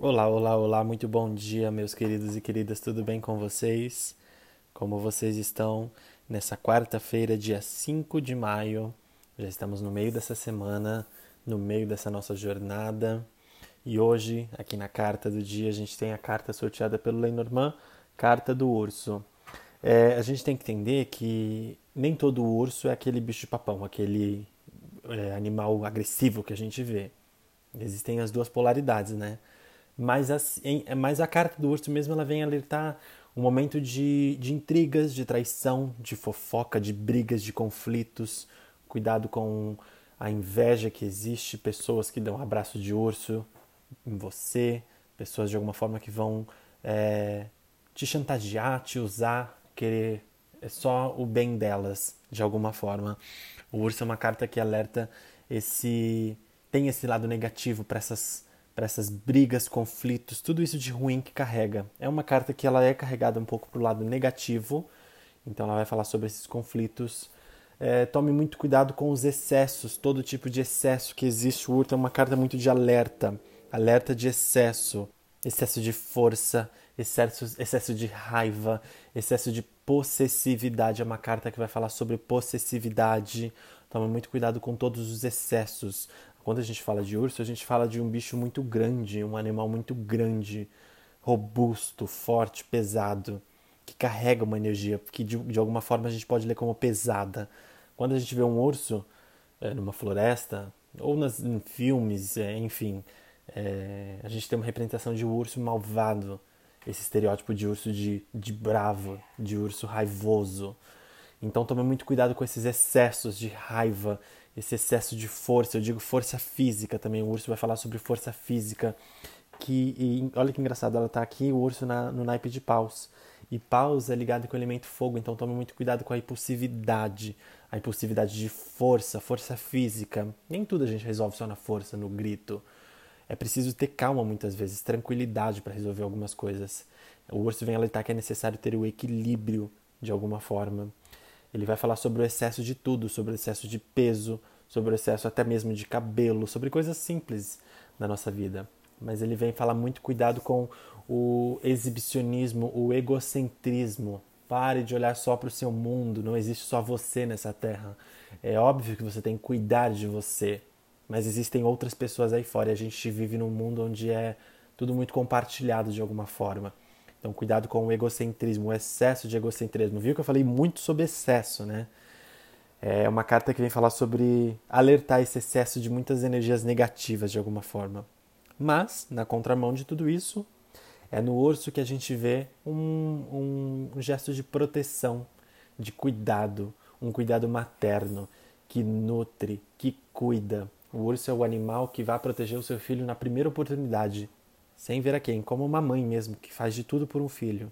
Olá, olá, olá, muito bom dia, meus queridos e queridas, tudo bem com vocês? Como vocês estão nessa quarta-feira, dia 5 de maio? Já estamos no meio dessa semana, no meio dessa nossa jornada. E hoje, aqui na carta do dia, a gente tem a carta sorteada pelo Lenormand, carta do urso. É, a gente tem que entender que nem todo urso é aquele bicho papão, aquele é, animal agressivo que a gente vê. Existem as duas polaridades, né? Mas, assim, mas a carta do urso mesmo ela vem alertar um momento de, de intrigas, de traição, de fofoca, de brigas, de conflitos. Cuidado com a inveja que existe, pessoas que dão um abraço de urso em você, pessoas de alguma forma que vão é, te chantagear, te usar, querer é só o bem delas de alguma forma. O urso é uma carta que alerta esse tem esse lado negativo para essas para essas brigas, conflitos, tudo isso de ruim que carrega. É uma carta que ela é carregada um pouco para o lado negativo, então ela vai falar sobre esses conflitos. É, tome muito cuidado com os excessos, todo tipo de excesso que existe. O urto é uma carta muito de alerta, alerta de excesso, excesso de força, excesso, excesso de raiva, excesso de possessividade. É uma carta que vai falar sobre possessividade. Tome muito cuidado com todos os excessos. Quando a gente fala de urso, a gente fala de um bicho muito grande, um animal muito grande, robusto, forte, pesado, que carrega uma energia que de, de alguma forma a gente pode ler como pesada. Quando a gente vê um urso é, numa floresta, ou nas, em filmes, é, enfim, é, a gente tem uma representação de um urso malvado, esse estereótipo de urso de, de bravo, de urso raivoso. Então tome muito cuidado com esses excessos de raiva, esse excesso de força, eu digo força física também, o urso vai falar sobre força física, que e, olha que engraçado, ela está aqui, o urso na, no naipe de paus, e paus é ligado com o elemento fogo, então tome muito cuidado com a impulsividade, a impulsividade de força, força física, nem tudo a gente resolve só na força, no grito, é preciso ter calma muitas vezes, tranquilidade para resolver algumas coisas. O urso vem alertar que é necessário ter o equilíbrio de alguma forma. Ele vai falar sobre o excesso de tudo, sobre o excesso de peso, sobre o excesso até mesmo de cabelo, sobre coisas simples da nossa vida. Mas ele vem falar muito cuidado com o exibicionismo, o egocentrismo. Pare de olhar só para o seu mundo, não existe só você nessa terra. É óbvio que você tem que cuidar de você, mas existem outras pessoas aí fora e a gente vive num mundo onde é tudo muito compartilhado de alguma forma. Então, cuidado com o egocentrismo, o excesso de egocentrismo. Viu que eu falei muito sobre excesso, né? É uma carta que vem falar sobre alertar esse excesso de muitas energias negativas de alguma forma. Mas, na contramão de tudo isso, é no urso que a gente vê um, um, gesto de proteção, de cuidado, um cuidado materno que nutre, que cuida. O urso é o animal que vai proteger o seu filho na primeira oportunidade sem ver a quem, como uma mãe mesmo, que faz de tudo por um filho.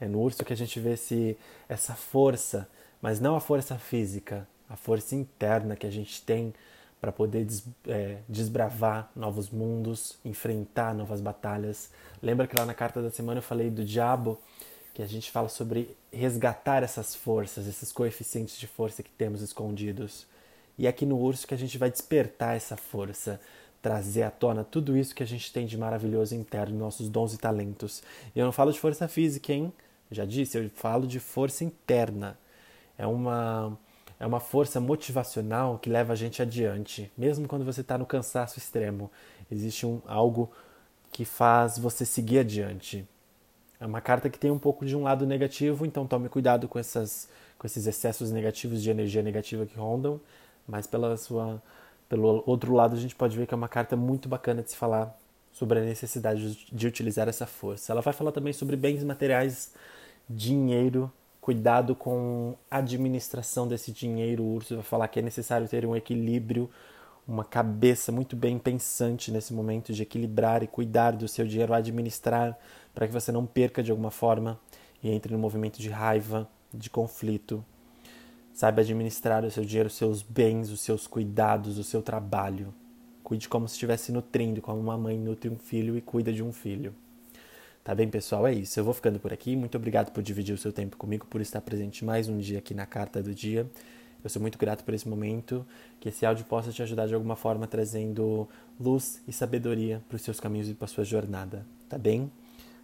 É no urso que a gente vê esse, essa força, mas não a força física, a força interna que a gente tem para poder des, é, desbravar novos mundos, enfrentar novas batalhas. Lembra que lá na carta da semana eu falei do diabo, que a gente fala sobre resgatar essas forças, esses coeficientes de força que temos escondidos. E é aqui no urso que a gente vai despertar essa força, trazer à tona tudo isso que a gente tem de maravilhoso interno, nossos dons e talentos. E eu não falo de força física, hein? Já disse, eu falo de força interna. É uma é uma força motivacional que leva a gente adiante, mesmo quando você está no cansaço extremo. Existe um algo que faz você seguir adiante. É uma carta que tem um pouco de um lado negativo, então tome cuidado com essas com esses excessos negativos de energia negativa que rondam, mas pela sua pelo outro lado, a gente pode ver que é uma carta muito bacana de se falar sobre a necessidade de utilizar essa força. Ela vai falar também sobre bens materiais, dinheiro, cuidado com a administração desse dinheiro. O urso vai falar que é necessário ter um equilíbrio, uma cabeça muito bem pensante nesse momento de equilibrar e cuidar do seu dinheiro, administrar para que você não perca de alguma forma e entre no movimento de raiva, de conflito, Saiba administrar o seu dinheiro, os seus bens, os seus cuidados, o seu trabalho. Cuide como se estivesse nutrindo, como uma mãe nutre um filho e cuida de um filho. Tá bem, pessoal? É isso. Eu vou ficando por aqui. Muito obrigado por dividir o seu tempo comigo, por estar presente mais um dia aqui na Carta do Dia. Eu sou muito grato por esse momento, que esse áudio possa te ajudar de alguma forma trazendo luz e sabedoria para os seus caminhos e para a sua jornada, tá bem?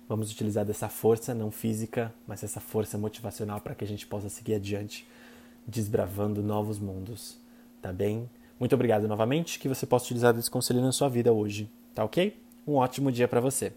Vamos utilizar dessa força, não física, mas essa força motivacional para que a gente possa seguir adiante, desbravando novos mundos, tá bem? Muito obrigado novamente, que você possa utilizar esse conselho na sua vida hoje, tá ok? Um ótimo dia para você.